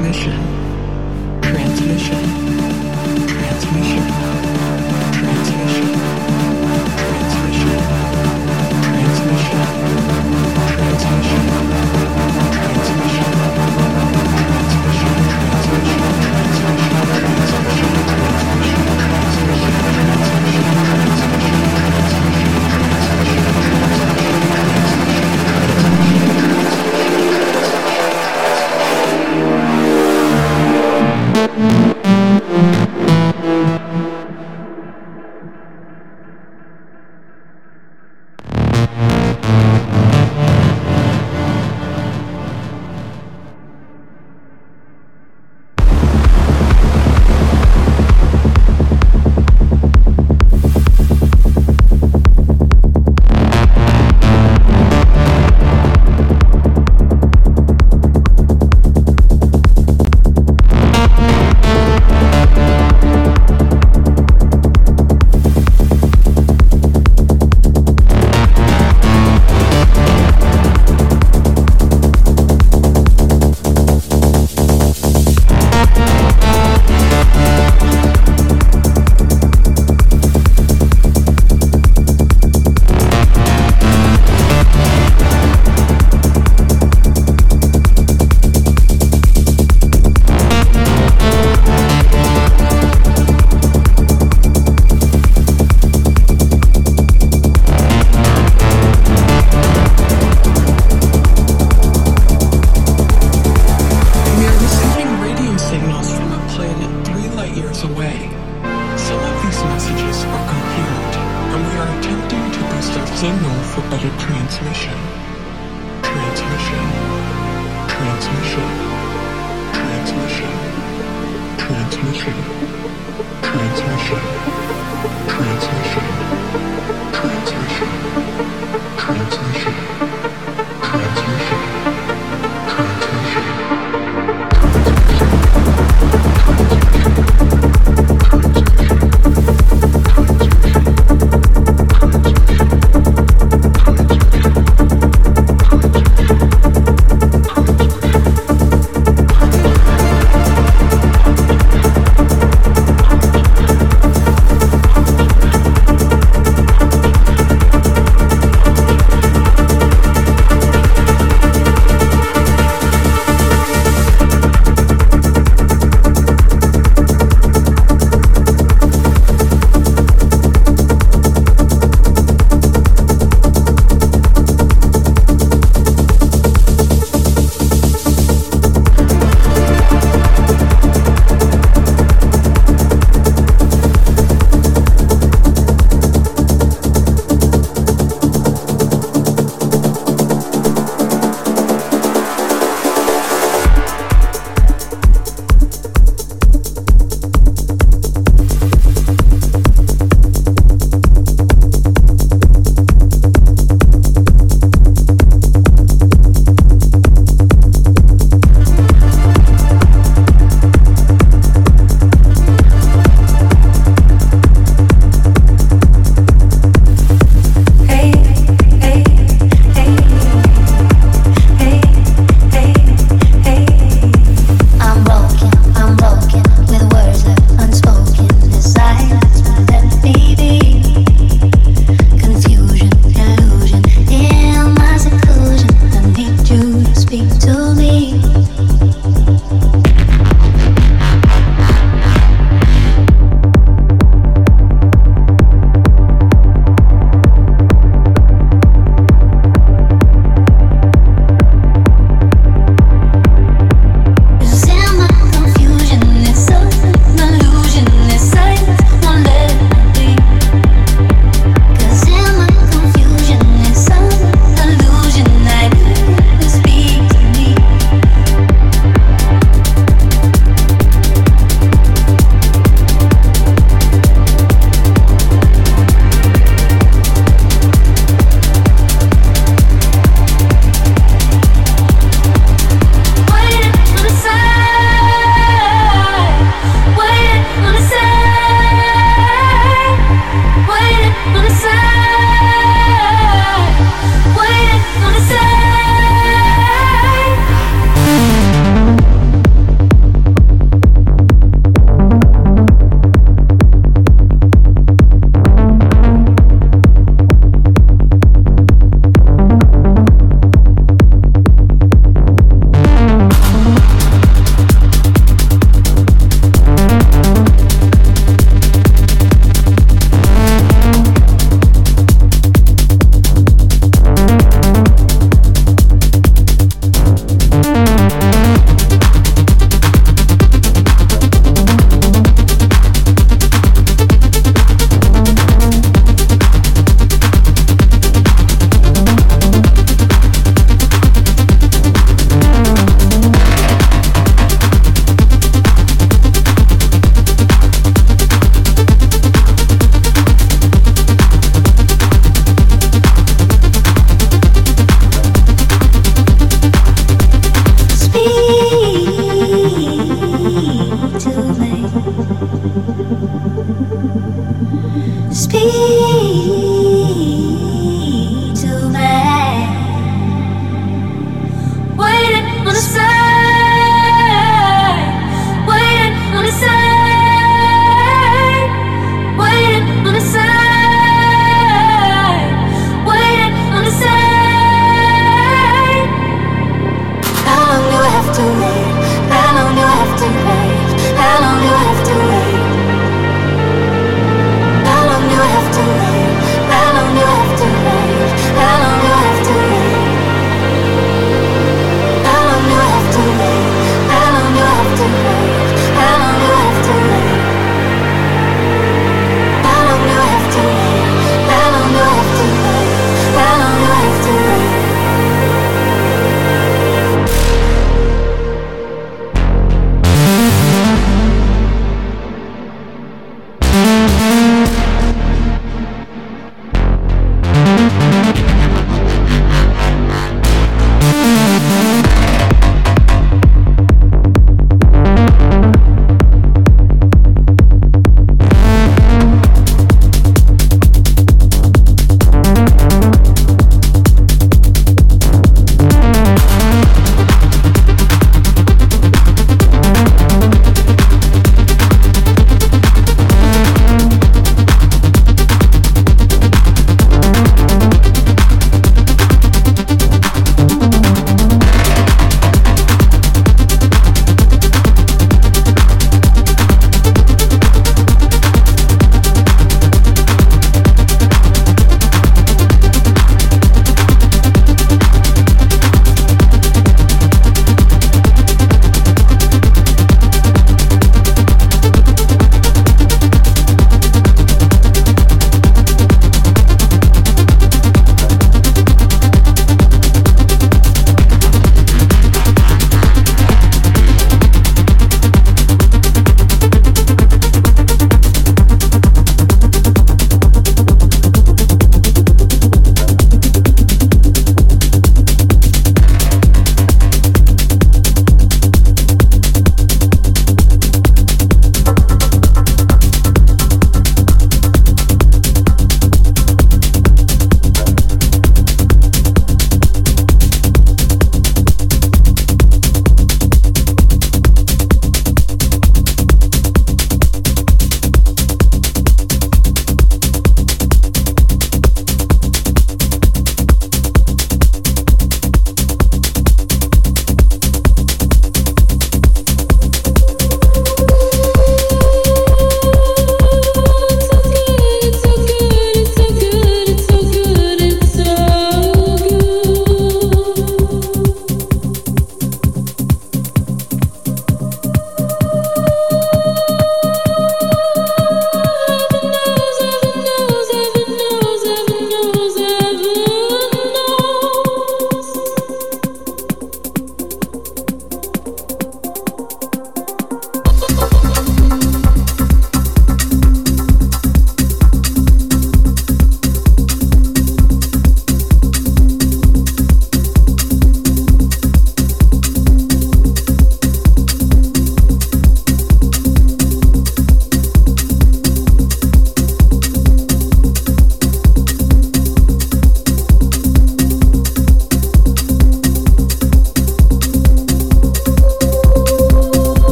Transmission. Transmission.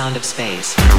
sound of space.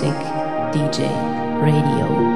Music DJ radio.